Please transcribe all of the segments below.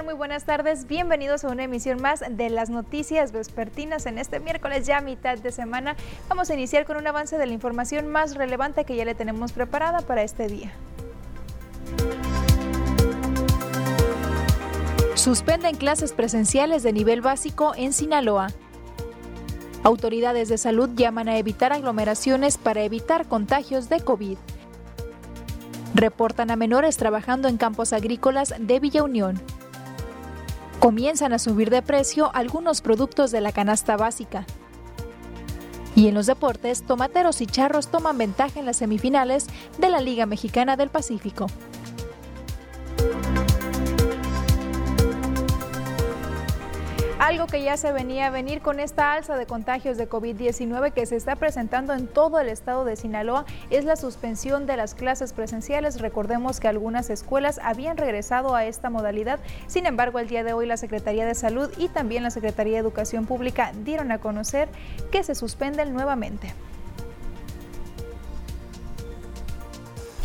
Muy buenas tardes. Bienvenidos a una emisión más de las noticias vespertinas en este miércoles ya mitad de semana. Vamos a iniciar con un avance de la información más relevante que ya le tenemos preparada para este día. Suspenden clases presenciales de nivel básico en Sinaloa. Autoridades de salud llaman a evitar aglomeraciones para evitar contagios de COVID. Reportan a menores trabajando en campos agrícolas de Villa Unión. Comienzan a subir de precio algunos productos de la canasta básica. Y en los deportes, tomateros y charros toman ventaja en las semifinales de la Liga Mexicana del Pacífico. Algo que ya se venía a venir con esta alza de contagios de COVID-19 que se está presentando en todo el estado de Sinaloa es la suspensión de las clases presenciales. Recordemos que algunas escuelas habían regresado a esta modalidad. Sin embargo, el día de hoy la Secretaría de Salud y también la Secretaría de Educación Pública dieron a conocer que se suspenden nuevamente.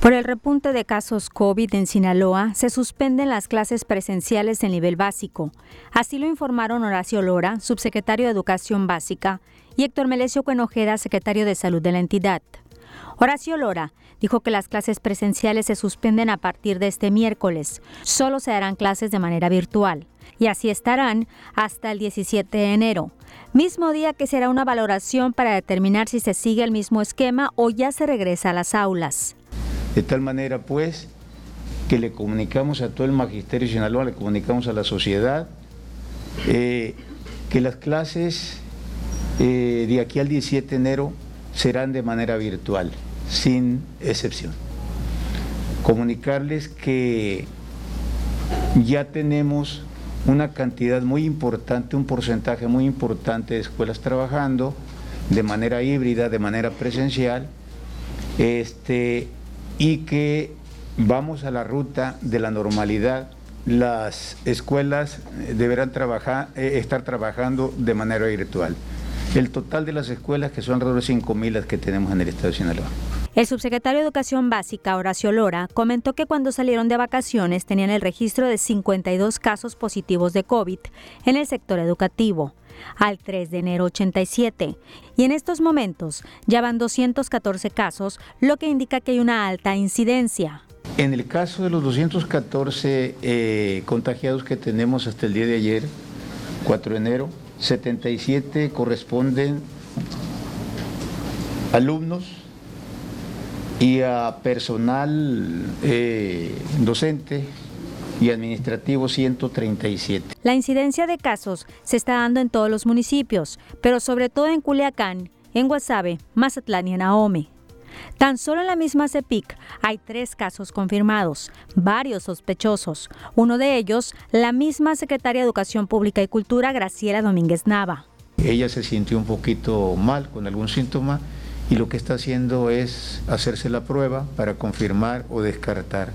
Por el repunte de casos COVID en Sinaloa, se suspenden las clases presenciales en nivel básico. Así lo informaron Horacio Lora, subsecretario de Educación Básica, y Héctor Melesio Cuenojeda, secretario de Salud de la entidad. Horacio Lora dijo que las clases presenciales se suspenden a partir de este miércoles. Solo se darán clases de manera virtual. Y así estarán hasta el 17 de enero, mismo día que será una valoración para determinar si se sigue el mismo esquema o ya se regresa a las aulas. De tal manera, pues, que le comunicamos a todo el magisterio de Sinaloa, le comunicamos a la sociedad, eh, que las clases eh, de aquí al 17 de enero serán de manera virtual, sin excepción. Comunicarles que ya tenemos una cantidad muy importante, un porcentaje muy importante de escuelas trabajando de manera híbrida, de manera presencial, este, y que vamos a la ruta de la normalidad. Las escuelas deberán trabajar, eh, estar trabajando de manera virtual. El total de las escuelas, que son alrededor de 5.000 las que tenemos en el estado de Sinaloa. El subsecretario de Educación Básica, Horacio Lora, comentó que cuando salieron de vacaciones tenían el registro de 52 casos positivos de COVID en el sector educativo al 3 de enero 87 y en estos momentos ya van 214 casos, lo que indica que hay una alta incidencia. En el caso de los 214 eh, contagiados que tenemos hasta el día de ayer, 4 de enero, 77 corresponden alumnos y a personal eh, docente y administrativo 137. La incidencia de casos se está dando en todos los municipios, pero sobre todo en Culiacán, en Guasave, Mazatlán y en Ahome. Tan solo en la misma CEPIC hay tres casos confirmados, varios sospechosos. Uno de ellos, la misma secretaria de Educación Pública y Cultura, Graciela Domínguez Nava. Ella se sintió un poquito mal con algún síntoma y lo que está haciendo es hacerse la prueba para confirmar o descartar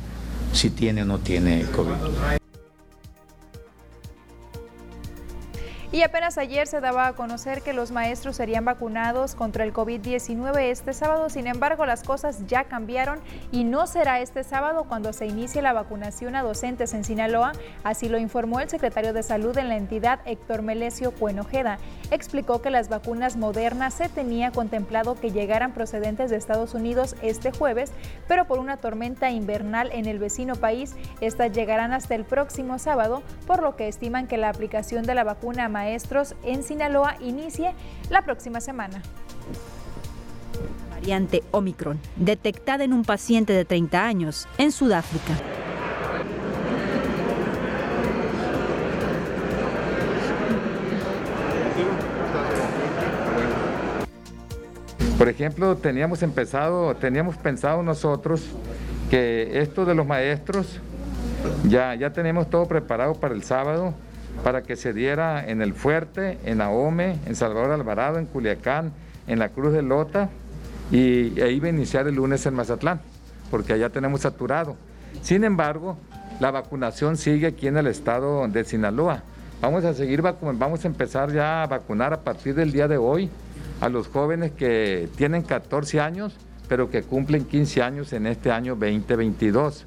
si tiene o no tiene COVID. Y apenas ayer se daba a conocer que los maestros serían vacunados contra el COVID-19 este sábado. Sin embargo, las cosas ya cambiaron y no será este sábado cuando se inicie la vacunación a docentes en Sinaloa. Así lo informó el secretario de Salud en la entidad, Héctor Melesio Cuenojeda. Explicó que las vacunas modernas se tenía contemplado que llegaran procedentes de Estados Unidos este jueves, pero por una tormenta invernal en el vecino país, estas llegarán hasta el próximo sábado, por lo que estiman que la aplicación de la vacuna maestros en Sinaloa inicie la próxima semana. Variante Omicron, detectada en un paciente de 30 años en Sudáfrica. Por ejemplo, teníamos empezado, teníamos pensado nosotros que esto de los maestros ya, ya tenemos todo preparado para el sábado para que se diera en el Fuerte, en Ahome, en Salvador Alvarado, en Culiacán, en la Cruz de Lota y ahí iba a iniciar el lunes en Mazatlán, porque allá tenemos saturado. Sin embargo, la vacunación sigue aquí en el estado de Sinaloa. Vamos a seguir vamos a empezar ya a vacunar a partir del día de hoy a los jóvenes que tienen 14 años, pero que cumplen 15 años en este año 2022.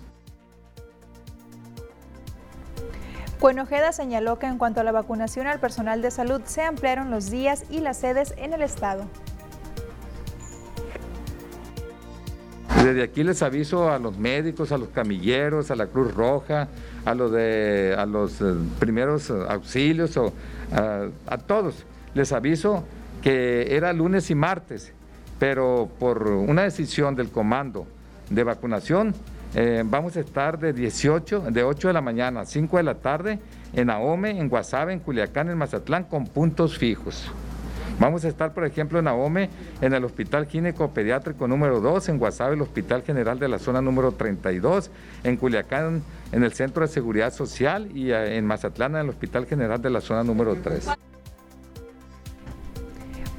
Cuenojeda señaló que en cuanto a la vacunación al personal de salud se ampliaron los días y las sedes en el estado. Desde aquí les aviso a los médicos, a los camilleros, a la Cruz Roja, a los, de, los eh, primeros auxilios, o, a, todos. Les aviso que era lunes y martes, pero por una decisión del comando de vacunación, eh, vamos a estar de 18, de 8 de la mañana a 5 de la tarde en Ahome, en Guasave, en Culiacán, en Mazatlán, con puntos fijos. Vamos a estar, por ejemplo, en Ahome, en el Hospital Gineco Pediátrico número 2, en Guasave, el Hospital General de la Zona número 32, en Culiacán, en el Centro de Seguridad Social y eh, en Mazatlán, en el Hospital General de la Zona número 3.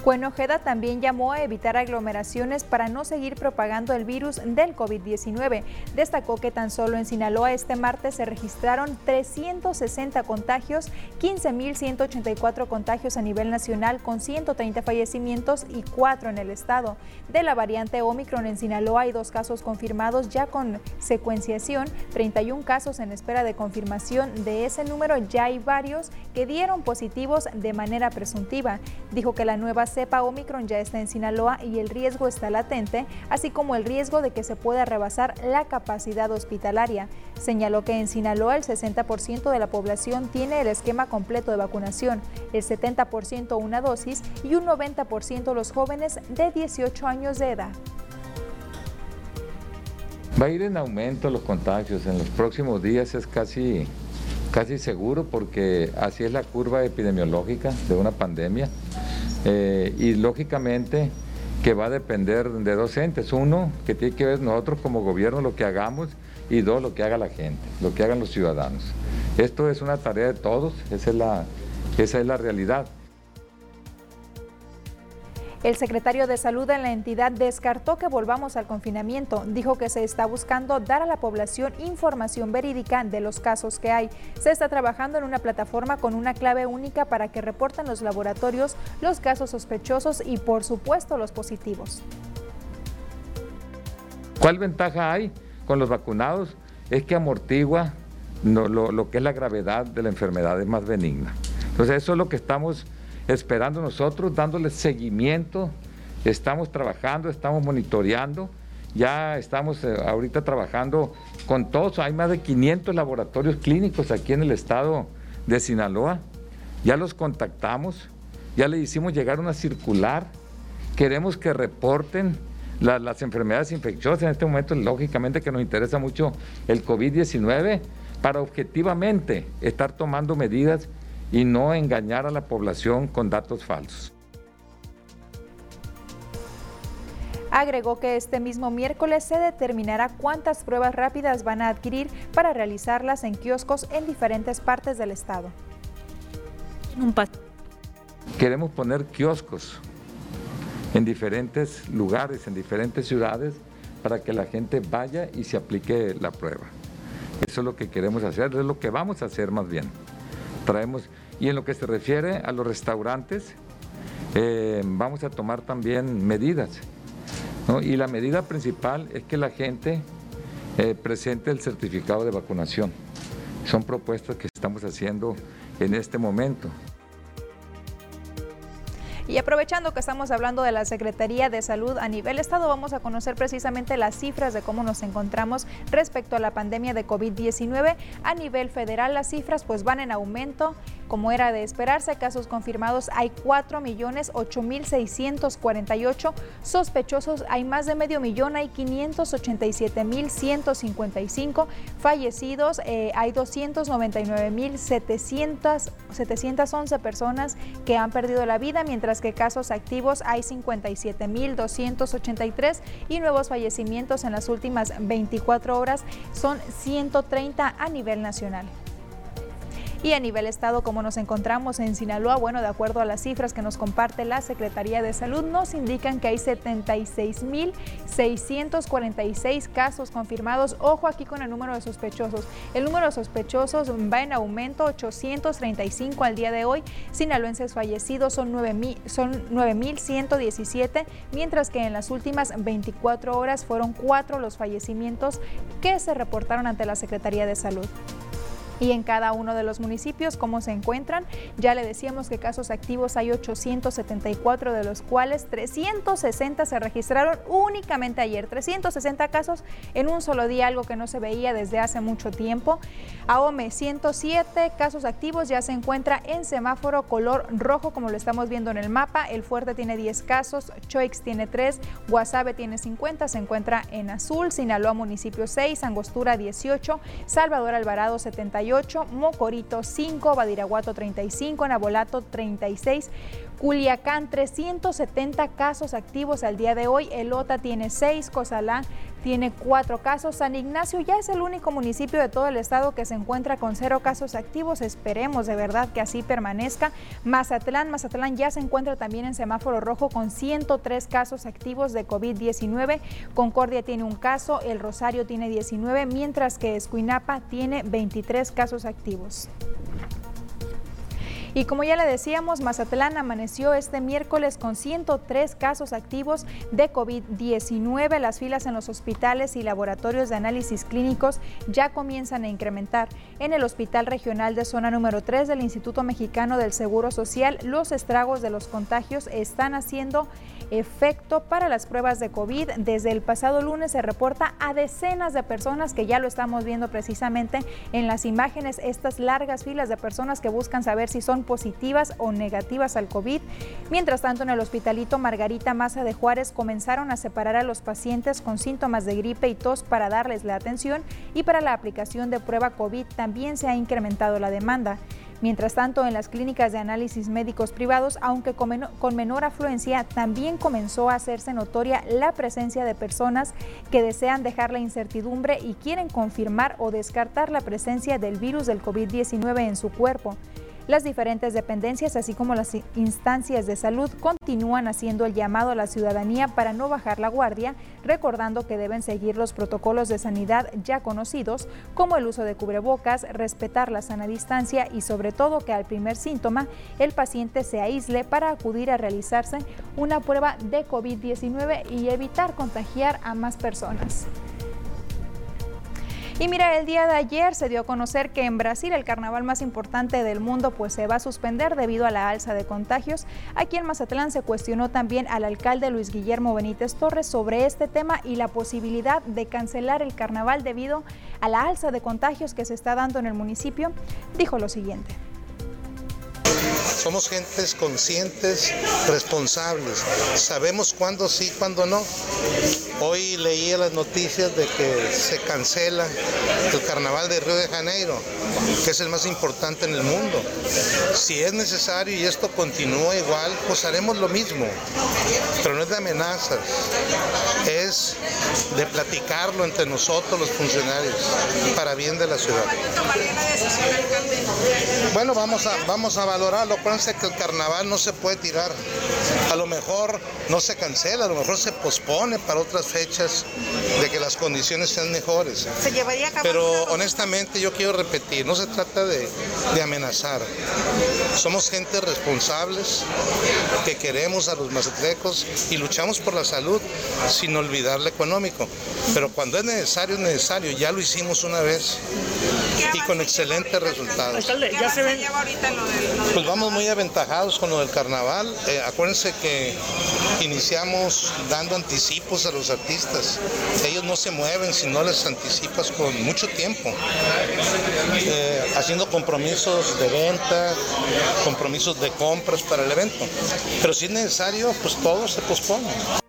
Cuenojeda también llamó a evitar aglomeraciones para no seguir propagando el virus del COVID-19. Destacó que tan solo en Sinaloa este martes se registraron 360 contagios, 15.184 contagios a nivel nacional con 130 fallecimientos y 4 en el estado. De la variante Omicron en Sinaloa hay dos casos confirmados ya con secuenciación, 31 casos en espera de confirmación. De ese número ya hay varios que dieron positivos de manera presuntiva. Dijo que la nueva cepa Omicron ya está en Sinaloa y el riesgo está latente, así como el riesgo de que se pueda rebasar la capacidad hospitalaria. Señaló que en Sinaloa el 60% de la población tiene el esquema completo de vacunación, el 70% una dosis y un 90% los jóvenes de 18 años de edad. Va a ir en aumento los contagios en los próximos días, es casi, casi seguro porque así es la curva epidemiológica de una pandemia. Eh, y lógicamente que va a depender de dos entes. Uno, que tiene que ver nosotros como gobierno lo que hagamos y dos, lo que haga la gente, lo que hagan los ciudadanos. Esto es una tarea de todos, esa es la, esa es la realidad. El secretario de Salud en la entidad descartó que volvamos al confinamiento. Dijo que se está buscando dar a la población información verídica de los casos que hay. Se está trabajando en una plataforma con una clave única para que reporten los laboratorios los casos sospechosos y por supuesto los positivos. ¿Cuál ventaja hay con los vacunados? Es que amortigua lo, que es la gravedad de la enfermedad, es más benigna. Entonces eso es lo que estamos esperando nosotros, dándole seguimiento. Estamos trabajando, estamos monitoreando. Ya estamos eh, ahorita trabajando con todos. Hay más de 500 laboratorios clínicos aquí en el estado de Sinaloa. Ya los contactamos, ya le hicimos llegar una circular. Queremos que reporten las enfermedades infecciosas. En este momento, lógicamente, que nos interesa mucho el COVID-19 para objetivamente estar tomando medidas y no engañar a la población con datos falsos. Agregó que este mismo miércoles se determinará cuántas pruebas rápidas van a adquirir para realizarlas en kioscos en diferentes partes del estado. Queremos poner kioscos en diferentes lugares, en diferentes ciudades, para que la gente vaya y se aplique la prueba. Eso es lo que queremos hacer, es lo que vamos a hacer más bien traemos. Y en lo que se refiere a los restaurantes, eh, vamos a tomar también medidas. Y la medida principal es que la gente eh, presente el certificado de vacunación. Son propuestas que estamos haciendo en este momento. Y aprovechando que estamos hablando de la Secretaría de Salud a nivel Estado, vamos a conocer precisamente las cifras de cómo nos encontramos respecto a la pandemia de COVID-19. A nivel federal, las cifras pues van en aumento. Como era de esperarse, casos confirmados hay 4.008.648, sospechosos hay más de medio millón, hay 587.155, fallecidos eh, hay 299.711 personas que han perdido la vida, mientras que casos activos hay 57.283 y nuevos fallecimientos en las últimas 24 horas son 130 a nivel nacional. Y a nivel estado, como nos encontramos en Sinaloa, bueno, de acuerdo a las cifras que nos comparte la Secretaría de Salud, nos indican que hay 76.646 casos confirmados. Ojo aquí con el número de sospechosos. El número de sospechosos va en aumento, 835 al día de hoy. Sinaloenses fallecidos son 9.117, mientras que en las últimas 24 horas fueron cuatro los fallecimientos que se reportaron ante la Secretaría de Salud. Y en cada uno de los municipios cómo se encuentran. Ya le decíamos que casos activos hay 874, de los cuales 360 se registraron únicamente ayer. 360 casos en un solo día, algo que no se veía desde hace mucho tiempo. AOME 107 casos activos ya se encuentra en semáforo color rojo, como lo estamos viendo en el mapa. El Fuerte tiene 10 casos, Choix tiene 3, Guasave tiene 50, se encuentra en azul, Sinaloa municipio 6, Angostura 18, Salvador Alvarado 71. Mocorito 5, Badiraguato 35, Nabolato 36, Culiacán 370 casos activos al día de hoy, Elota tiene 6, Cozalá tiene 4 casos, San Ignacio ya es el único municipio de todo el estado que se encuentra con 0 casos activos, esperemos de verdad que así permanezca. Mazatlán, Mazatlán ya se encuentra también en semáforo rojo con 103 casos activos de COVID-19, Concordia tiene un caso, El Rosario tiene 19, mientras que Escuinapa tiene 23 casos activos. Y como ya le decíamos, Mazatlán amaneció este miércoles con 103 casos activos de COVID-19. Las filas en los hospitales y laboratorios de análisis clínicos ya comienzan a incrementar. En el Hospital Regional de Zona número 3 del Instituto Mexicano del Seguro Social, los estragos de los contagios están haciendo efecto para las pruebas de COVID. Desde el pasado lunes se reporta a decenas de personas que ya lo estamos viendo precisamente en las imágenes, estas largas filas de personas que buscan saber si son positivas o negativas al COVID. Mientras tanto, en el hospitalito Margarita Maza de Juárez comenzaron a separar a los pacientes con síntomas de gripe y tos para darles la atención y para la aplicación de prueba COVID también se ha incrementado la demanda. Mientras tanto, en las clínicas de análisis médicos privados, aunque con menor afluencia, también comenzó a hacerse notoria la presencia de personas que desean dejar la incertidumbre y quieren confirmar o descartar la presencia del virus del COVID-19 en su cuerpo. Las diferentes dependencias, así como las instancias de salud, continúan haciendo el llamado a la ciudadanía para no bajar la guardia, recordando que deben seguir los protocolos de sanidad ya conocidos, como el uso de cubrebocas, respetar la sana distancia y sobre todo que al primer síntoma el paciente se aísle para acudir a realizarse una prueba de COVID-19 y evitar contagiar a más personas. Y mira, el día de ayer se dio a conocer que en Brasil el carnaval más importante del mundo pues se va a suspender debido a la alza de contagios. Aquí en Mazatlán se cuestionó también al alcalde Luis Guillermo Benítez Torres sobre este tema y la posibilidad de cancelar el carnaval debido a la alza de contagios que se está dando en el municipio. Dijo lo siguiente. Somos gentes conscientes, responsables. Sabemos cuándo sí, cuándo no. Hoy leí las noticias de que se cancela el carnaval de Río de Janeiro, que es el más importante en el mundo. Si es necesario y esto continúa igual, pues haremos lo mismo. Pero no es de amenazas, es de platicarlo entre nosotros los funcionarios para bien de la ciudad. Bueno, vamos a, vamos a valorarlo. Acuérdense que el carnaval no se puede tirar. A lo mejor no se cancela, a lo mejor se pospone para otras fechas de que las condiciones sean mejores. Pero honestamente yo quiero repetir, no se trata de, de amenazar. Somos gente responsables que queremos a los mazatlecos y luchamos por la salud sin olvidar lo económico. Pero cuando es necesario, es necesario. Ya lo hicimos una vez y con excelentes resultados. ya se ven... Pues vamos muy aventajados con lo del carnaval. Eh, acuérdense que iniciamos dando anticipos a los artistas. Ellos no se mueven si no les anticipas con mucho tiempo. Eh, haciendo compromisos de venta, compromisos de compras para el evento. Pero si es necesario, pues todo se pospone.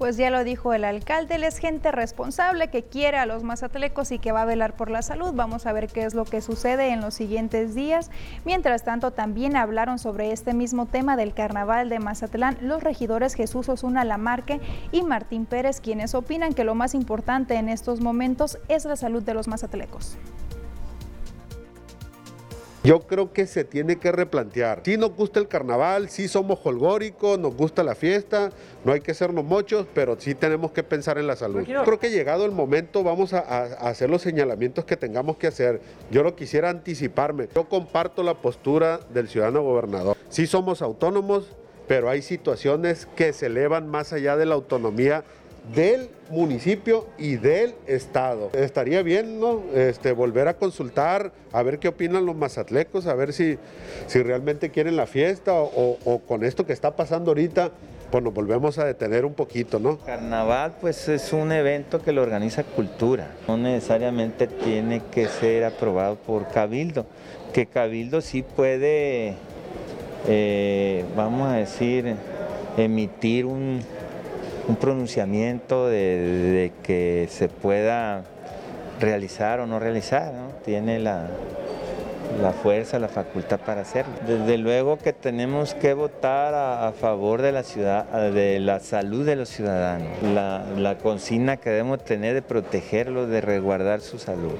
Pues ya lo dijo el alcalde, él es gente responsable que quiere a los mazatlecos y que va a velar por la salud. Vamos a ver qué es lo que sucede en los siguientes días. Mientras tanto, también hablaron sobre este mismo tema del carnaval de Mazatlán los regidores Jesús Osuna Lamarque y Martín Pérez, quienes opinan que lo más importante en estos momentos es la salud de los mazatlecos. Yo creo que se tiene que replantear. Si nos gusta el carnaval, si somos holgóricos, nos gusta la fiesta, no hay que sernos mochos, pero sí tenemos que pensar en la salud. Creo que llegado el momento vamos a, hacer los señalamientos que tengamos que hacer. Yo lo quisiera anticiparme. Yo comparto la postura del ciudadano gobernador. Sí somos autónomos, pero hay situaciones que se elevan más allá de la autonomía del municipio y del estado. Estaría bien, ¿no? Este, volver a consultar, a ver qué opinan los mazatlecos, a ver si, si realmente quieren la fiesta o, con esto que está pasando ahorita, pues nos volvemos a detener un poquito, ¿no? Carnaval pues es un evento que lo organiza cultura, no necesariamente tiene que ser aprobado por Cabildo, que Cabildo sí puede, eh, vamos a decir, emitir un, pronunciamiento de, que se pueda realizar o no realizar, tiene la, la fuerza, la facultad para hacerlo. Desde luego que tenemos que votar a, favor de la ciudad, de la salud de los ciudadanos, la, la consigna que debemos tener de protegerlos, de resguardar su salud.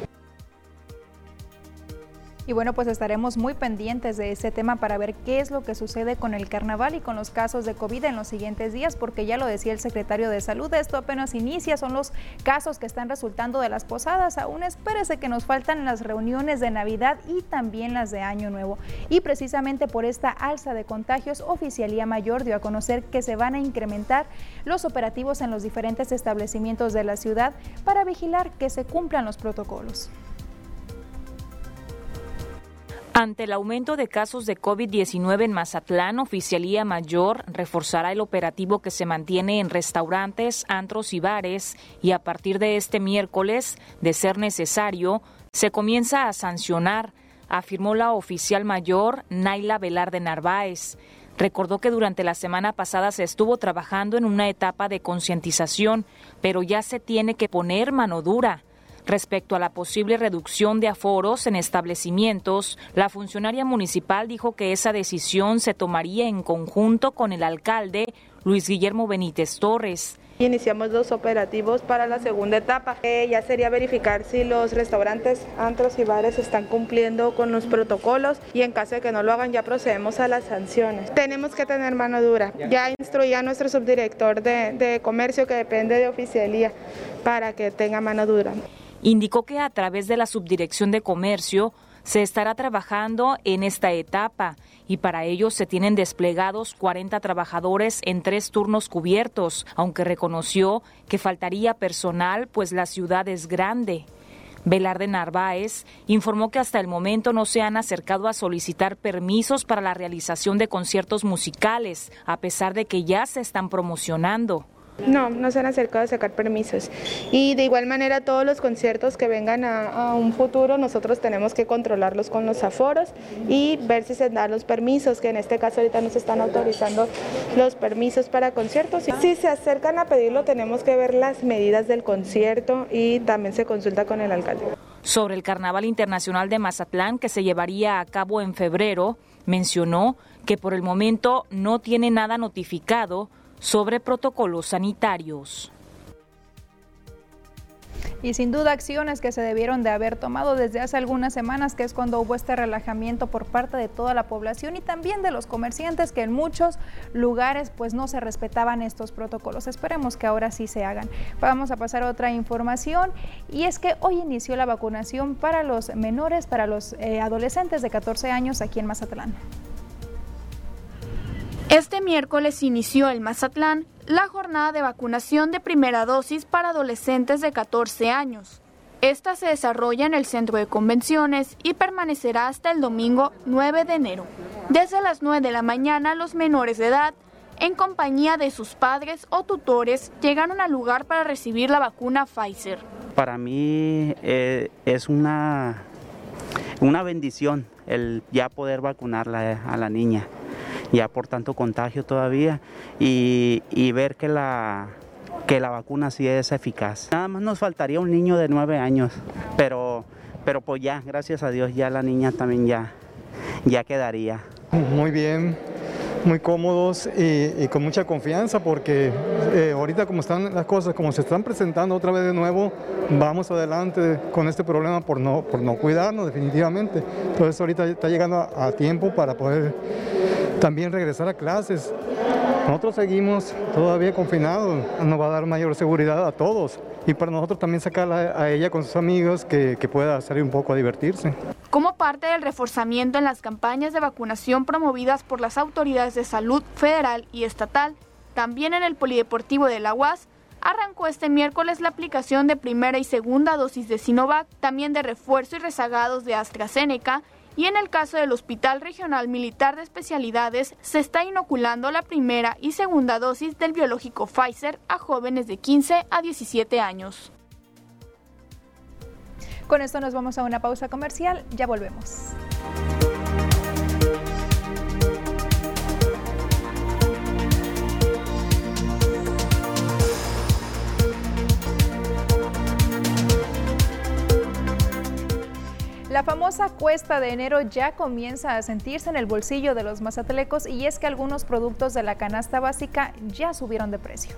Y bueno, pues estaremos muy pendientes de ese tema para ver qué es lo que sucede con el carnaval y con los casos de COVID en los siguientes días, porque ya lo decía el secretario de Salud, esto apenas inicia, son los casos que están resultando de las posadas. Aún espérese que nos faltan las reuniones de Navidad y también las de Año Nuevo. Y precisamente por esta alza de contagios, Oficialía Mayor dio a conocer que se van a incrementar los operativos en los diferentes establecimientos de la ciudad para vigilar que se cumplan los protocolos. Ante el aumento de casos de COVID-19 en Mazatlán, Oficialía Mayor reforzará el operativo que se mantiene en restaurantes, antros y bares y a partir de este miércoles, de ser necesario, se comienza a sancionar, afirmó la oficial mayor Naila Velarde Narváez. Recordó que durante la semana pasada se estuvo trabajando en una etapa de concientización, pero ya se tiene que poner mano dura. Respecto a la posible reducción de aforos en establecimientos, la funcionaria municipal dijo que esa decisión se tomaría en conjunto con el alcalde Luis Guillermo Benítez Torres. Iniciamos dos operativos para la segunda etapa. Eh, ya sería verificar si los restaurantes, antros y bares están cumpliendo con los protocolos y en caso de que no lo hagan ya procedemos a las sanciones. Tenemos que tener mano dura. Ya instruía a nuestro subdirector de comercio que depende de oficialía para que tenga mano dura. Indicó que a través de la Subdirección de Comercio se estará trabajando en esta etapa y para ello se tienen desplegados 40 trabajadores en tres turnos cubiertos, aunque reconoció que faltaría personal pues la ciudad es grande. Velarde Narváez informó que hasta el momento no se han acercado a solicitar permisos para la realización de conciertos musicales, a pesar de que ya se están promocionando. No, no se han acercado a sacar permisos. Y de igual manera todos los conciertos que vengan a, un futuro nosotros tenemos que controlarlos con los aforos y ver si se dan los permisos, que en este caso ahorita nos están autorizando los permisos para conciertos. Si se acercan a pedirlo tenemos que ver las medidas del concierto y también se consulta con el alcalde. Sobre el Carnaval Internacional de Mazatlán que se llevaría a cabo en febrero, mencionó que por el momento no tiene nada notificado sobre protocolos sanitarios. Y sin duda acciones que se debieron de haber tomado desde hace algunas semanas, que es cuando hubo este relajamiento por parte de toda la población y también de los comerciantes que en muchos lugares pues no se respetaban estos protocolos. Esperemos que ahora sí se hagan. Vamos a pasar a otra información y es que hoy inició la vacunación para los menores, para los eh, adolescentes de 14 años aquí en Mazatlán. Este miércoles inició en Mazatlán la jornada de vacunación de primera dosis para adolescentes de 14 años. Esta se desarrolla en el centro de convenciones y permanecerá hasta el domingo 9 de enero. Desde las 9 de la mañana, los menores de edad, en compañía de sus padres o tutores, llegaron al lugar para recibir la vacuna Pfizer. Para mí eh, es una, una bendición el ya poder vacunarla a la niña ya por tanto contagio todavía y, ver que la, que la vacuna sí es eficaz. Nada más nos faltaría un niño de nueve años, pero, pero pues ya, gracias a Dios, ya la niña también ya, ya quedaría. Muy bien, muy cómodos y, con mucha confianza porque eh, ahorita como están las cosas, como se están presentando otra vez de nuevo, vamos adelante con este problema por no, por no cuidarnos definitivamente. Entonces ahorita está llegando a tiempo para poder también regresar a clases. Nosotros seguimos todavía confinados, nos va a dar mayor seguridad a todos y para nosotros también sacarla a ella con sus amigos que, que pueda salir un poco a divertirse. Como parte del reforzamiento en las campañas de vacunación promovidas por las autoridades de salud federal y estatal, también en el Polideportivo de la UAS arrancó este miércoles la aplicación de primera y segunda dosis de Sinovac, también de refuerzo y rezagados de AstraZeneca, y en el caso del Hospital Regional Militar de Especialidades se está inoculando la primera y segunda dosis del biológico Pfizer a jóvenes de 15 a 17 años. Con esto nos vamos a una pausa comercial, ya volvemos. La famosa cuesta de enero ya comienza a sentirse en el bolsillo de los mazatlecos y es que algunos productos de la canasta básica ya subieron de precio.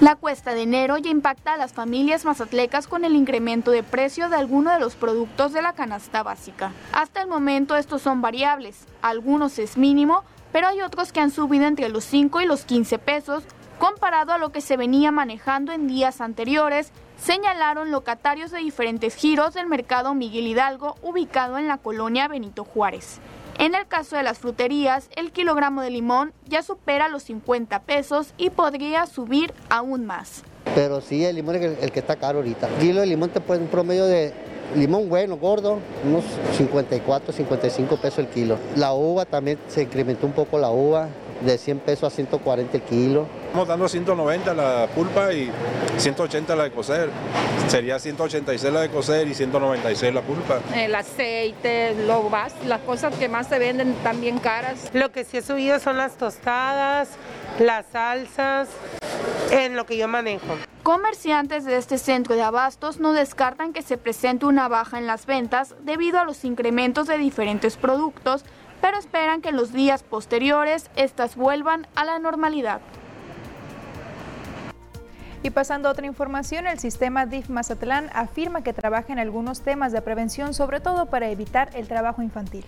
La cuesta de enero ya impacta a las familias mazatlecas con el incremento de precio de algunos de los productos de la canasta básica. Hasta el momento estos son variables, algunos es mínimo, pero hay otros que han subido entre los 5 y los 15 pesos comparado a lo que se venía manejando en días anteriores señalaron locatarios de diferentes giros del mercado Miguel Hidalgo ubicado en la colonia Benito Juárez. En el caso de las fruterías, el kilogramo de limón ya supera los 50 pesos y podría subir aún más. Pero sí, el limón es el, que está caro ahorita. Kilo de limón te puede un promedio de limón bueno, gordo, unos 54, 55 pesos el kilo. La uva también se incrementó un poco la uva, de 100 pesos a 140 el kilo. Estamos dando 190 la pulpa y 180 la de cocer. Sería 186 la de cocer y 196 la pulpa. El aceite, lo más, las cosas que más se venden también caras. Lo que sí ha subido son las tostadas, las salsas, en lo que yo manejo. Comerciantes de este centro de abastos no descartan que se presente una baja en las ventas debido a los incrementos de diferentes productos pero esperan que en los días posteriores estas vuelvan a la normalidad. Y pasando a otra información, el sistema DIF Mazatlán afirma que trabaja en algunos temas de prevención, sobre todo para evitar el trabajo infantil.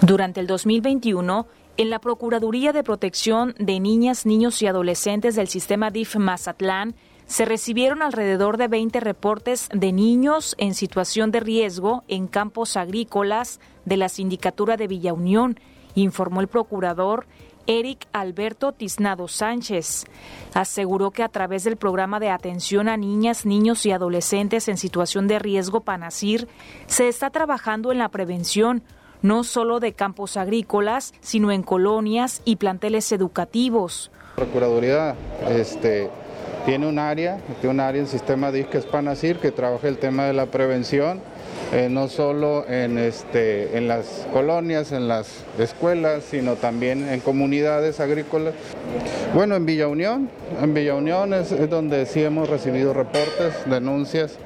Durante el 2021, en la Procuraduría de Protección de Niñas, Niños y Adolescentes del sistema DIF Mazatlán, se recibieron alrededor de 20 reportes de niños en situación de riesgo en campos agrícolas de la Sindicatura de Villa Unión, informó el procurador Eric Alberto Tiznado Sánchez. Aseguró que a través del programa de atención a niñas, niños y adolescentes en situación de riesgo PANASIR se está trabajando en la prevención no solo de campos agrícolas, sino en colonias y planteles educativos. Procuraduría este, tiene un área, tiene un área en sistema DIS que es Panasir, que trabaja el tema de la prevención, eh, no solo en, este, en las colonias, en las escuelas, sino también en comunidades agrícolas. Bueno, en Villa Unión, en Villa Unión es, donde sí hemos recibido reportes, denuncias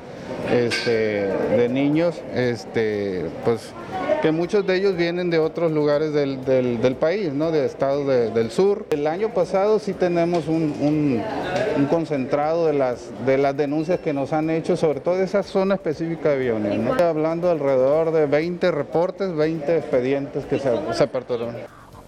este, de niños, este, pues que muchos de ellos vienen de otros lugares del, país, ¿no? de estados del sur. El año pasado sí tenemos un, concentrado de las, de las denuncias que nos han hecho, sobre todo de esa zona específica de Bionia. ¿no? Hablando alrededor de 20 reportes, 20 expedientes que se, se aperturaron.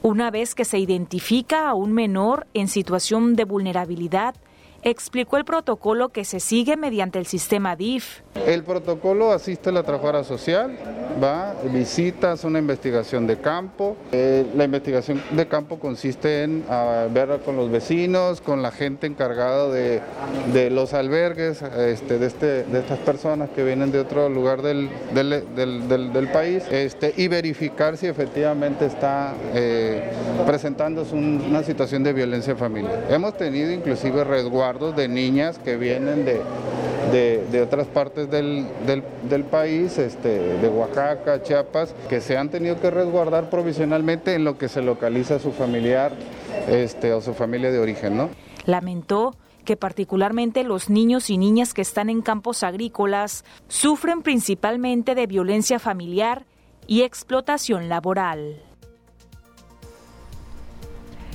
Una vez que se identifica a un menor en situación de vulnerabilidad, explicó el protocolo que se sigue mediante el sistema DIF. El protocolo asiste a la trabajadora social, va, visitas, una investigación de campo. Eh, la investigación de campo consiste en ver con los vecinos, con la gente encargada de, los albergues este, de, este, de estas personas que vienen de otro lugar del, país este, y verificar si efectivamente está eh, presentándose una situación de violencia familiar. Hemos tenido inclusive de niñas que vienen de de, otras partes del, país, este, de Oaxaca, Chiapas, que se han tenido que resguardar provisionalmente en lo que se localiza su familiar este, o su familia de origen. ¿no? Lamentó que particularmente los niños y niñas que están en campos agrícolas sufren principalmente de violencia familiar y explotación laboral.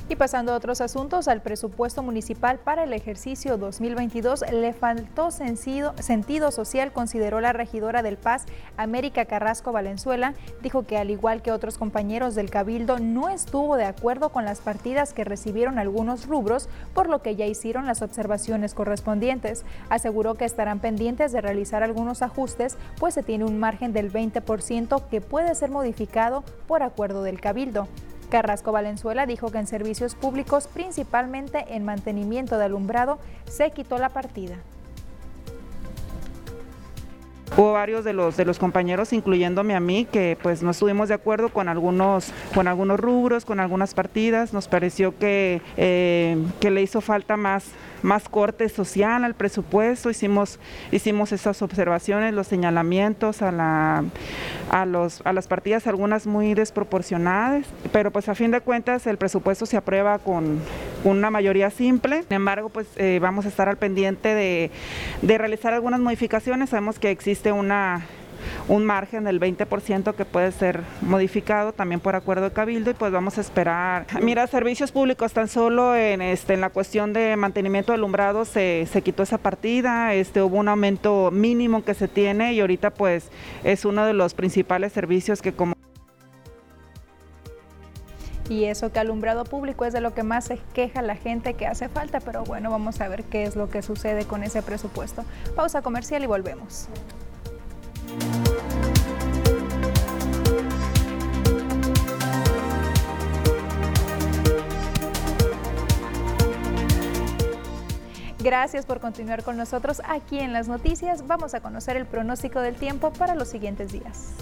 Y pasando a otros asuntos, al presupuesto municipal para el ejercicio 2022 le faltó sentido, social, consideró la regidora del Paz, América Carrasco Valenzuela. Dijo que al igual que otros compañeros del Cabildo, no estuvo de acuerdo con las partidas que recibieron algunos rubros, por lo que ya hicieron las observaciones correspondientes. Aseguró que estarán pendientes de realizar algunos ajustes, pues se tiene un margen del 20% que puede ser modificado por acuerdo del Cabildo. Carrasco Valenzuela dijo que en servicios públicos, principalmente en mantenimiento de alumbrado, se quitó la partida. Hubo varios de los, compañeros, incluyéndome a mí, que pues no estuvimos de acuerdo con algunos, con algunos rubros, con algunas partidas. Nos pareció que, eh, que le hizo falta más, más corte social al presupuesto. Hicimos, hicimos esas observaciones, los señalamientos a, la, a, los, a las partidas, algunas muy desproporcionadas, pero pues a fin de cuentas el presupuesto se aprueba con una mayoría simple. Sin embargo, pues eh, vamos a estar al pendiente de, de realizar algunas modificaciones. Sabemos que existe una un margen del 20% que puede ser modificado también por acuerdo de cabildo y pues vamos a esperar. Mira, servicios públicos tan solo en este en la cuestión de mantenimiento de alumbrado se, se quitó esa partida, este hubo un aumento mínimo que se tiene y ahorita pues es uno de los principales servicios que como y eso que alumbrado público es de lo que más se queja la gente que hace falta, pero bueno, vamos a ver qué es lo que sucede con ese presupuesto. Pausa comercial y volvemos. Gracias por continuar con nosotros aquí en las noticias. Vamos a conocer el pronóstico del tiempo para los siguientes días.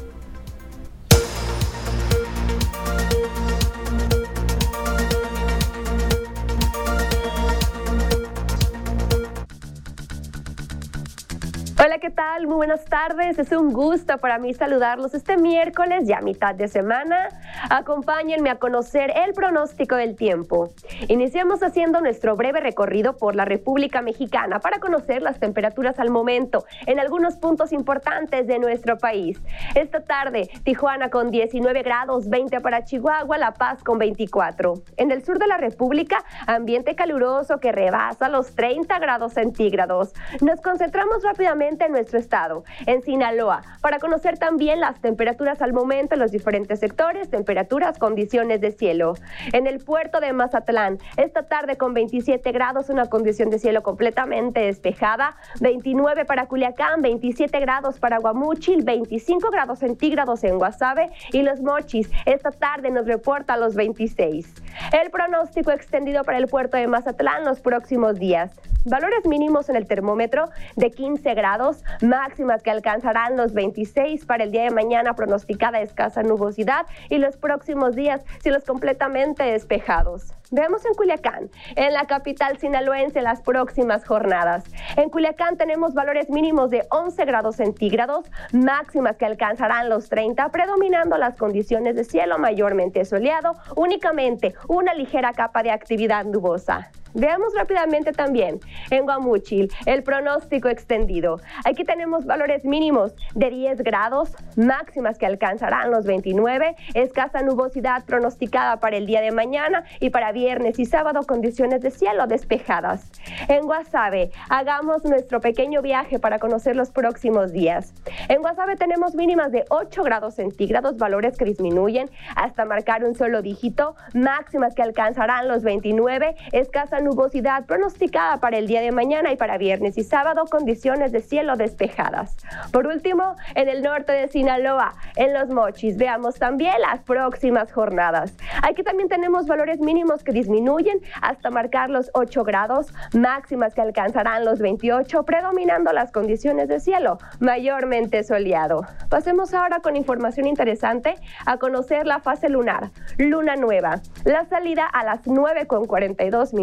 Hola, ¿qué tal? Muy buenas tardes. Es un gusto para mí saludarlos este miércoles, ya mitad de semana. Acompáñenme a conocer el pronóstico del tiempo. Iniciamos haciendo nuestro breve recorrido por la República Mexicana para conocer las temperaturas al momento en algunos puntos importantes de nuestro país. Esta tarde, Tijuana con 19 grados, 20 para Chihuahua, La Paz con 24. En el sur de la República, ambiente caluroso que rebasa los 30 grados centígrados. Nos concentramos rápidamente en nuestro estado, en Sinaloa, para conocer también las temperaturas al momento en los diferentes sectores, temperaturas, condiciones de cielo. En el puerto de Mazatlán, esta tarde con 27 grados, una condición de cielo completamente despejada, 29 para Culiacán, 27 grados para Guamúchil, 25 grados centígrados en Guasave y Los Mochis, esta tarde nos reporta los 26. El pronóstico extendido para el puerto de Mazatlán los próximos días. Valores mínimos en el termómetro de 15 grados, máximas que alcanzarán los 26 para el día de mañana, pronosticada escasa nubosidad y los próximos días cielos completamente despejados. Veamos en Culiacán, en la capital sinaloense, las próximas jornadas. En Culiacán tenemos valores mínimos de 11 grados centígrados, máximas que alcanzarán los 30, predominando las condiciones de cielo mayormente soleado, únicamente una ligera capa de actividad nubosa. Veamos rápidamente también en Guamuchil el pronóstico extendido. Aquí tenemos valores mínimos de 10 grados, máximas que alcanzarán los 29, escasa nubosidad pronosticada para el día de mañana y para viernes y sábado condiciones de cielo despejadas. En Guasave, hagamos nuestro pequeño viaje para conocer los próximos días. En Guasave tenemos mínimas de 8 grados centígrados, valores que disminuyen hasta marcar un solo dígito, máximas que alcanzarán los 29, escasa nubosidad pronosticada para el día de mañana y para viernes y sábado, condiciones de cielo despejadas. Por último, en el norte de Sinaloa, en los Mochis, veamos también las próximas jornadas. Aquí también tenemos valores mínimos que disminuyen hasta marcar los 8 grados, máximas que alcanzarán los 28, predominando las condiciones de cielo mayormente soleado. Pasemos ahora con información interesante a conocer la fase lunar, luna nueva. La salida a las 9 con 42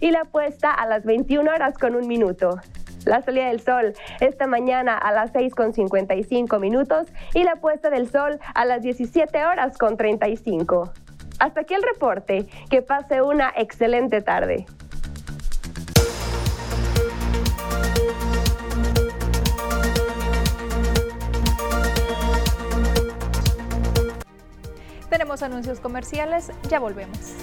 y la puesta a las 21 horas con un minuto. La salida del sol esta mañana a las 6 con 55 minutos y la puesta del sol a las 17 horas con 35. Hasta aquí el reporte. Que pase una excelente tarde. Tenemos anuncios comerciales, ya volvemos.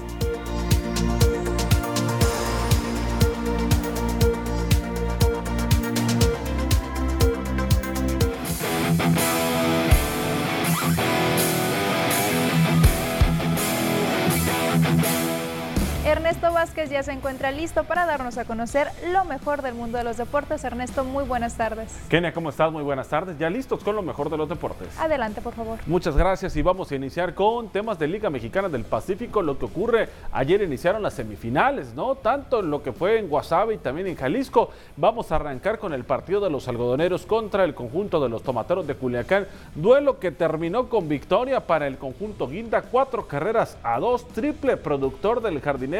Ernesto Vázquez ya se encuentra listo para darnos a conocer lo mejor del mundo de los deportes. Ernesto, muy buenas tardes. Kenia, ¿cómo estás? Muy buenas tardes. Ya listos con lo mejor de los deportes. Adelante, por favor. Muchas gracias y vamos a iniciar con temas de Liga Mexicana del Pacífico. Lo que ocurre, ayer iniciaron las semifinales, ¿no? Tanto en lo que fue en Guasave y también en Jalisco. Vamos a arrancar con el partido de los algodoneros contra el conjunto de los tomateros de Culiacán. Duelo que terminó con victoria para el conjunto Guinda, cuatro carreras a dos, triple productor del jardinero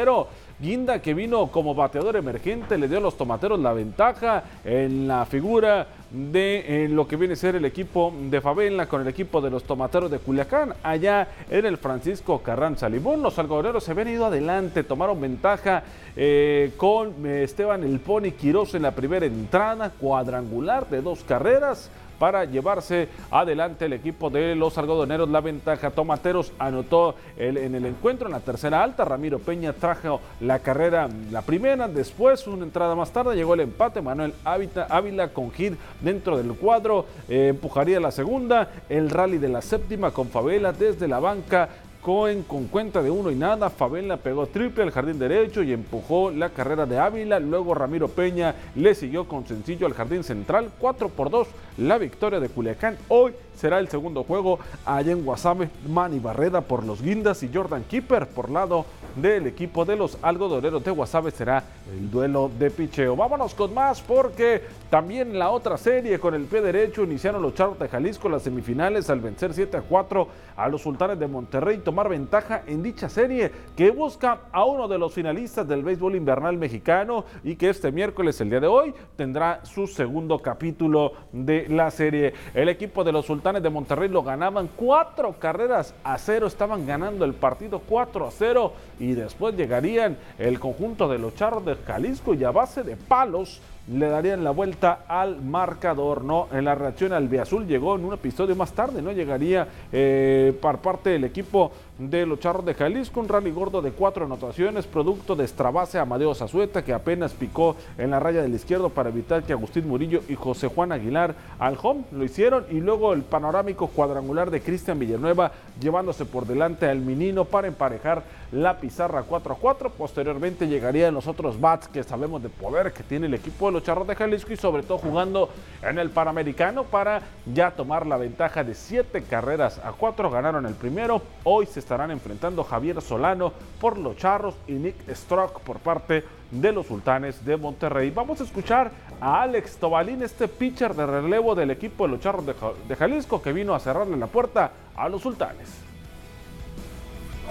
Guinda que vino como bateador emergente, le dio a los tomateros la ventaja en la figura de lo que viene a ser el equipo de Favela con el equipo de los tomateros de Culiacán. Allá en el Francisco Carranza Limón, los algodoneros se habían ido adelante, tomaron ventaja eh, con eh, Esteban El Pony Quiroz en la primera entrada, cuadrangular de dos carreras para llevarse adelante el equipo de los algodoneros. La ventaja Tomateros anotó en el encuentro en la tercera alta. Ramiro Peña trajo la carrera la primera. Después, una entrada más tarde, llegó el empate. Manuel Ávila con hit dentro del cuadro eh, empujaría la segunda. El rally de la séptima con Favela desde la banca Cohen con cuenta de uno y nada, Favela pegó triple al jardín derecho y empujó la carrera de Ávila. Luego Ramiro Peña le siguió con sencillo al jardín central. 4 por 2 la victoria de Culiacán. Hoy será el segundo juego allá en Guasame. Manny Barreda por los Guindas y Jordan Keeper por lado del equipo de los algodoneros de Guasave será el duelo de picheo. Vámonos con más porque también la otra serie con el pie derecho iniciaron los Charros de Jalisco las semifinales al vencer 7 a 4 a los Sultanes de Monterrey y tomar ventaja en dicha serie que busca a uno de los finalistas del béisbol invernal mexicano y que este miércoles, el día de hoy, tendrá su segundo capítulo de la serie. El equipo de los Sultanes de Monterrey lo ganaban cuatro carreras a cero, estaban ganando el partido 4 a 0 y después llegarían el conjunto de los Charros de Jalisco y a base de palos le darían la vuelta al marcador, ¿no? En la reacción al Azul llegó en un episodio más tarde, ¿no? Llegaría eh, por parte del equipo de los Charros de Jalisco, un rally gordo de cuatro anotaciones, producto de Strabase Amadeo Zazueta, que apenas picó en la raya del izquierdo para evitar que Agustín Murillo y José Juan Aguilar al home lo hicieron, y luego el panorámico cuadrangular de Cristian Villanueva, llevándose por delante al Minino para emparejar la pizarra 4 a 4. Posteriormente llegarían los otros bats que sabemos de poder que tiene el equipo de los Charros de Jalisco y sobre todo jugando en el Panamericano para ya tomar la ventaja de siete carreras a 4. Ganaron el primero, hoy se estarán enfrentando Javier Solano por los Charros y Nick Strock por parte de los Sultanes de Monterrey. Vamos a escuchar a Alex Tobalín, este pitcher de relevo del equipo de los Charros de Jalisco que vino a cerrarle la puerta a los Sultanes.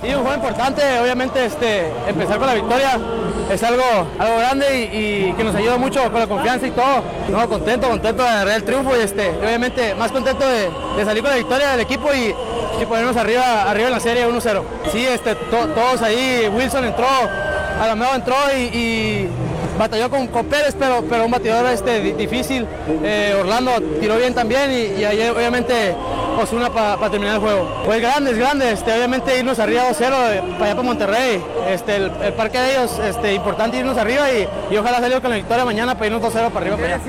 Sí, un juego importante, obviamente este, empezar con la victoria es algo, algo grande y, que nos ayuda mucho con la confianza y todo. No, contento, contento de agarrar el triunfo y este, obviamente más contento de, salir con la victoria del equipo y, ponernos arriba, arriba en la serie 1-0. Sí, este, todos ahí, Wilson entró, Alameo entró y, batalló con, Pérez, pero, pero un batidor este, difícil. Eh, Orlando tiró bien también y, y ahí obviamente una para terminar el juego. Pues grandes, grandes, este, obviamente irnos arriba 2-0 eh, para allá para Monterrey. Este, el, parque de ellos, este, importante irnos arriba y, y ojalá salir con la victoria mañana para irnos 2-0 para arriba para allá.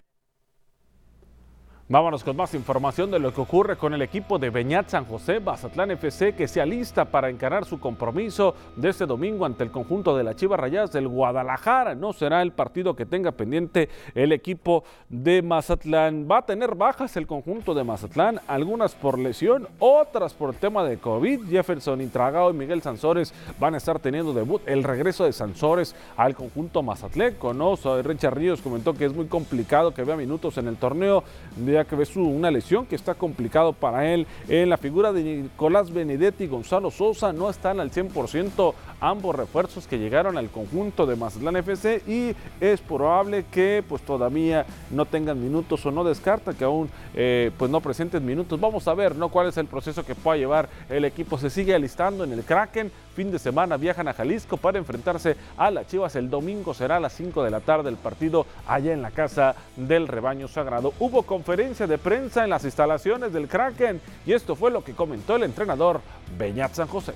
Vámonos con más información de lo que ocurre con el equipo de Beñat San José, Bazatlán FC, que se alista para encarar su compromiso de este domingo ante el conjunto de la Chivas Rayas del Guadalajara. No será el partido que tenga pendiente el equipo de Mazatlán. Va a tener bajas el conjunto de Mazatlán, algunas por lesión, otras por tema de COVID. Jefferson Intragao y Miguel Sansores van a estar teniendo debut. El regreso de Sansores al conjunto mazatleco, ¿no? Richard Ríos comentó que es muy complicado que vea minutos en el torneo de que ve una lesión que está complicado para él. En la figura de Nicolás Benedetti y Gonzalo Sosa no están al 100% ambos refuerzos que llegaron al conjunto de Mazatlán FC y es probable que pues todavía no tengan minutos o no descarta que aún eh, pues no presenten minutos. Vamos a ver ¿no? cuál es el proceso que pueda llevar el equipo. Se sigue alistando en el Kraken. Fin de semana viajan a Jalisco para enfrentarse a las Chivas. El domingo será a las 5 de la tarde el partido allá en la casa del rebaño sagrado. Hubo conferencia de prensa en las instalaciones del Kraken y esto fue lo que comentó el entrenador Beñat San José.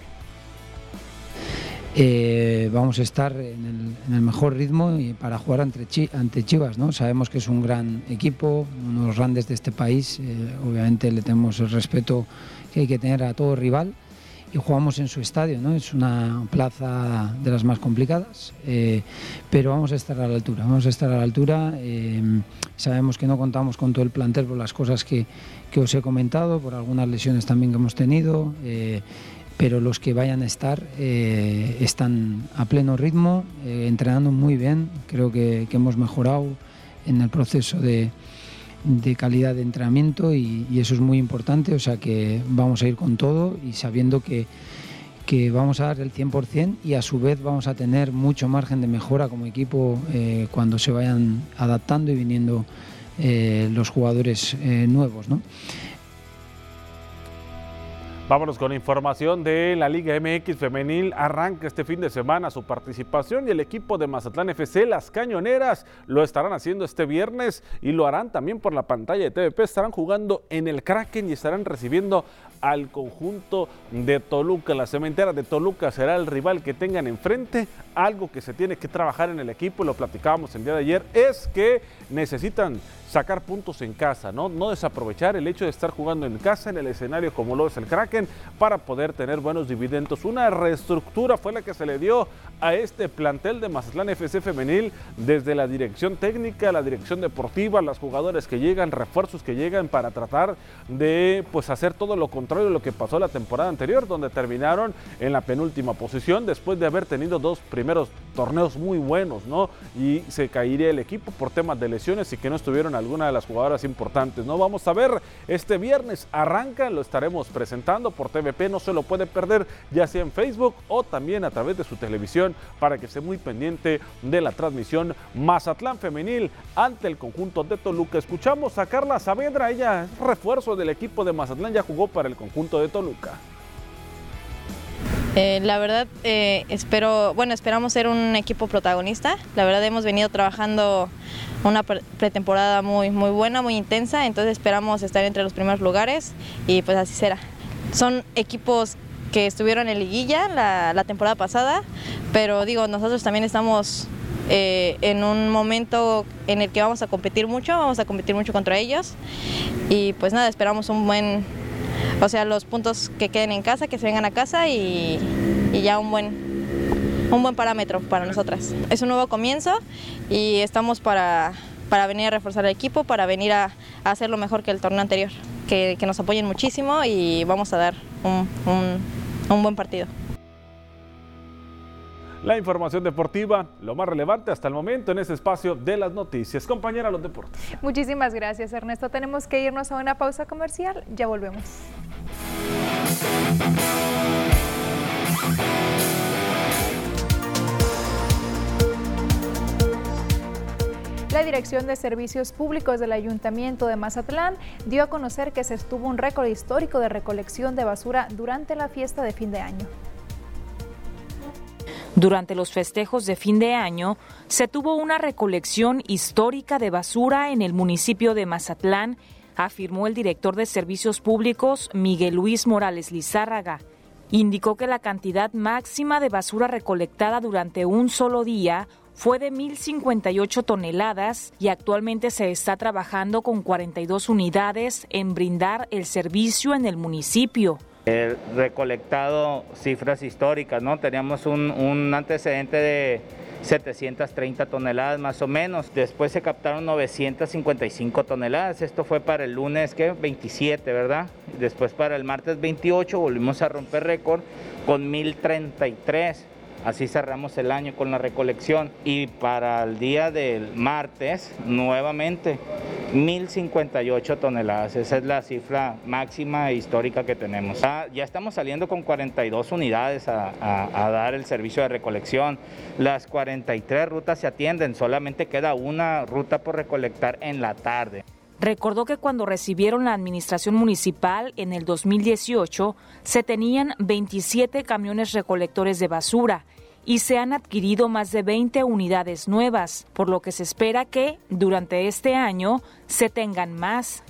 Eh, vamos a estar en el, mejor ritmo para jugar ante, Chivas. ¿no? Sabemos que es un gran equipo, uno de los grandes de este país. Eh, obviamente le tenemos el respeto que hay que tener a todo rival jugamos en su estadio, ¿no? Es una plaza de las más complicadas, eh, pero vamos a estar a la altura, vamos a estar a la altura. Eh, sabemos que no contamos con todo el plantel por las cosas que, que os he comentado, por algunas lesiones también que hemos tenido. Eh, pero los que vayan a estar están a pleno ritmo, entrenando muy bien. Creo que, que hemos mejorado en el proceso de, de calidad de entrenamiento y, eso es muy importante, o sea que vamos a ir con todo y sabiendo que, que vamos a dar el 100% y a su vez vamos a tener mucho margen de mejora como equipo eh, cuando se vayan adaptando y viniendo eh, los jugadores eh, nuevos. ¿no? Vámonos con información de la Liga MX Femenil. Arranca este fin de semana su participación y el equipo de Mazatlán FC, las Cañoneras, lo estarán haciendo este viernes y lo harán también por la pantalla de TVP. Estarán jugando en el Kraken y estarán recibiendo al conjunto de Toluca. La cementera de Toluca será el rival que tengan enfrente. Algo que se tiene que trabajar en el equipo, lo platicábamos el día de ayer, es que necesitan sacar puntos en casa, ¿no? No desaprovechar el hecho de estar jugando en casa en el escenario como lo es el Kraken para poder tener buenos dividendos. Una reestructura fue la que se le dio a este plantel de Mazatlán FC femenil desde la dirección técnica, la dirección deportiva, las jugadores que llegan, refuerzos que llegan para tratar de pues hacer todo lo contrario de lo que pasó la temporada anterior, donde terminaron en la penúltima posición después de haber tenido dos primeros torneos muy buenos, ¿no? Y se caería el equipo por temas de lesiones y que no estuvieron alguna de las jugadoras importantes. No vamos a ver este viernes arranca, lo estaremos presentando por TVP, no se lo puede perder ya sea en Facebook o también a través de su televisión para que esté muy pendiente de la transmisión Mazatlán femenil ante el conjunto de Toluca. Escuchamos a Carla Saavedra, ella es refuerzo del equipo de Mazatlán, ya jugó para el conjunto de Toluca. Eh, la verdad, eh, espero, bueno, esperamos ser un equipo protagonista. La verdad, hemos venido trabajando una pretemporada muy, muy buena, muy intensa, entonces esperamos estar entre los primeros lugares y pues así será. Son equipos que estuvieron en liguilla la, temporada pasada, pero digo, nosotros también estamos eh, en un momento en el que vamos a competir mucho, vamos a competir mucho contra ellos y pues nada, esperamos un buen, o sea, los puntos que queden en casa, que se vengan a casa y, y ya un buen un buen parámetro para nosotras. Es un nuevo comienzo y estamos para, para venir a reforzar el equipo, para venir a, hacer lo mejor que el torneo anterior. Que, nos apoyen muchísimo y vamos a dar un, un buen partido. La información deportiva, lo más relevante hasta el momento en ese espacio de las noticias. Compañera, los deportes. Muchísimas gracias, Ernesto. Tenemos que irnos a una pausa comercial. Ya volvemos. La Dirección de Servicios Públicos del Ayuntamiento de Mazatlán dio a conocer que se estuvo un récord histórico de recolección de basura durante la fiesta de fin de año. Durante los festejos de fin de año, se tuvo una recolección histórica de basura en el municipio de Mazatlán, afirmó el director de Servicios Públicos, Miguel Luis Morales Lizárraga. Indicó que la cantidad máxima de basura recolectada durante un solo día fue de 1.058 toneladas y actualmente se está trabajando con 42 unidades en brindar el servicio en el municipio. He recolectado cifras históricas, ¿no? Teníamos un, antecedente de 730 toneladas más o menos. Después se captaron 955 toneladas. Esto fue para el lunes ¿qué? 27, ¿verdad? Después para el martes 28 volvimos a romper récord con 1033. Así cerramos el año con la recolección y para el día del martes nuevamente 1058 toneladas. Esa es la cifra máxima e histórica que tenemos. Ya, estamos saliendo con 42 unidades a, a dar el servicio de recolección. Las 43 rutas se atienden, solamente queda una ruta por recolectar en la tarde. Recordó que cuando recibieron la administración municipal en el 2018 se tenían 27 camiones recolectores de basura y se han adquirido más de 20 unidades nuevas, por lo que se espera que durante este año se tengan más.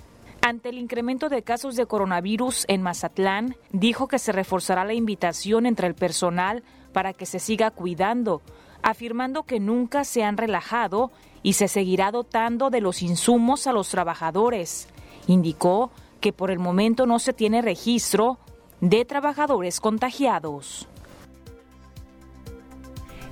Ante el incremento de casos de coronavirus en Mazatlán, dijo que se reforzará la invitación entre el personal para que se siga cuidando, afirmando que nunca se han relajado y se seguirá dotando de los insumos a los trabajadores. Indicó que por el momento no se tiene registro de trabajadores contagiados.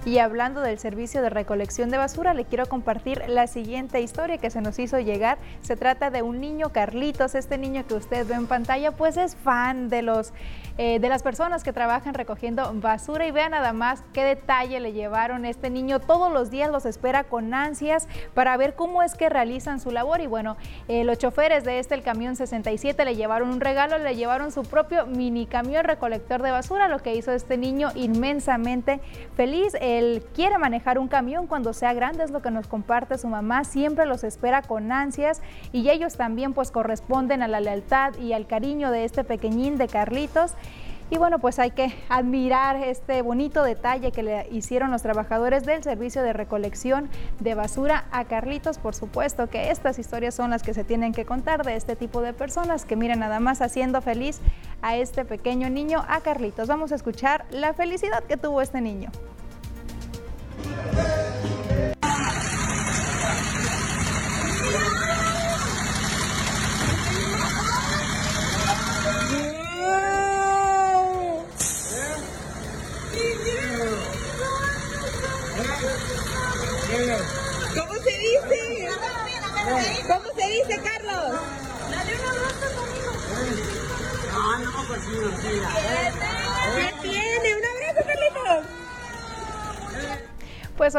Y hablando del servicio de recolección de basura, le quiero compartir la siguiente historia que se nos hizo llegar. Se trata de un niño, Carlitos, este niño que usted ve en pantalla, pues es fan de los eh, de las personas que trabajan recogiendo basura y vean nada más qué detalle le llevaron este niño. Todos los días los espera con ansias para ver cómo es que realizan su labor y bueno, eh, los choferes de este, el camión 67, le llevaron un regalo, le llevaron su propio mini camión recolector de basura, lo que hizo este niño inmensamente feliz. Él quiere manejar un camión cuando sea grande, es lo que nos comparte su mamá, siempre los espera con ansias y ellos también pues corresponden a la lealtad y al cariño de este pequeñín de Carlitos. Y bueno, pues hay que admirar este bonito detalle que le hicieron los trabajadores del servicio de recolección de basura a Carlitos. Por supuesto que estas historias son las que se tienen que contar de este tipo de personas que miren nada más haciendo feliz a este pequeño niño, a Carlitos. Vamos a escuchar la felicidad que tuvo este niño.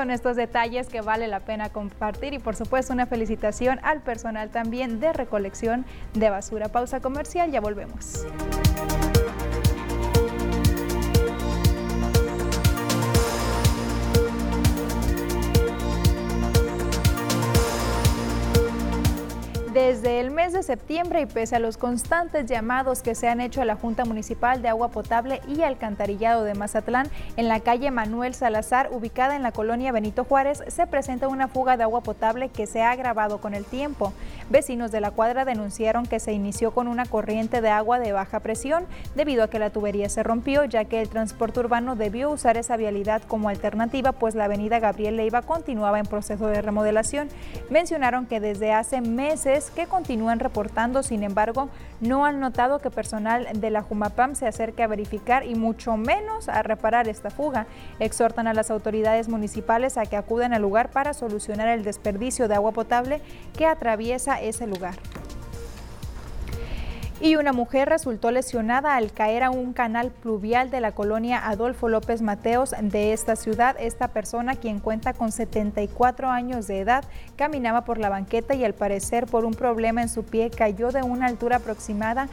Estos detalles que vale la pena compartir y por supuesto una felicitación al personal también de recolección de basura. Pausa comercial, ya volvemos. Desde el mes de septiembre y pese a los constantes llamados que se han hecho a la Junta Municipal de Agua Potable y Alcantarillado de Mazatlán, en la calle Manuel Salazar, ubicada en la colonia Benito Juárez, se presenta una fuga de agua potable que se ha agravado con el tiempo. Vecinos de la cuadra denunciaron que se inició con una corriente de agua de baja presión debido a que la tubería se rompió, ya que el transporte urbano debió usar esa vialidad como alternativa, pues la avenida Gabriel Leiva continuaba en proceso de remodelación. Mencionaron que desde hace meses que continúan reportando, sin embargo, no han notado que personal de la Jumapam se acerque a verificar y mucho menos a reparar esta fuga. Exhortan a las autoridades municipales a que acudan al lugar para solucionar el desperdicio de agua potable que atraviesa ese lugar. Y una mujer resultó lesionada al caer a un canal pluvial de la colonia Adolfo López Mateos de esta ciudad. Esta persona, quien cuenta con 74 años de edad, caminaba por la banqueta y al parecer por un problema en su pie cayó de una altura aproximada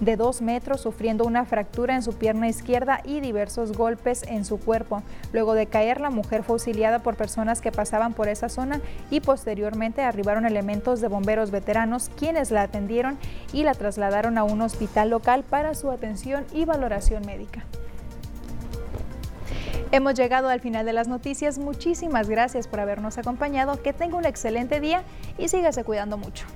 de dos metros, sufriendo una fractura en su pierna izquierda y diversos golpes en su cuerpo. Luego de caer, la mujer fue auxiliada por personas que pasaban por esa zona y posteriormente arribaron elementos de bomberos veteranos quienes la atendieron y la trasladaron a un hospital local para su atención y valoración médica. Hemos llegado al final de las noticias. Muchísimas gracias por habernos acompañado. Que tenga un excelente día y sígase cuidando mucho.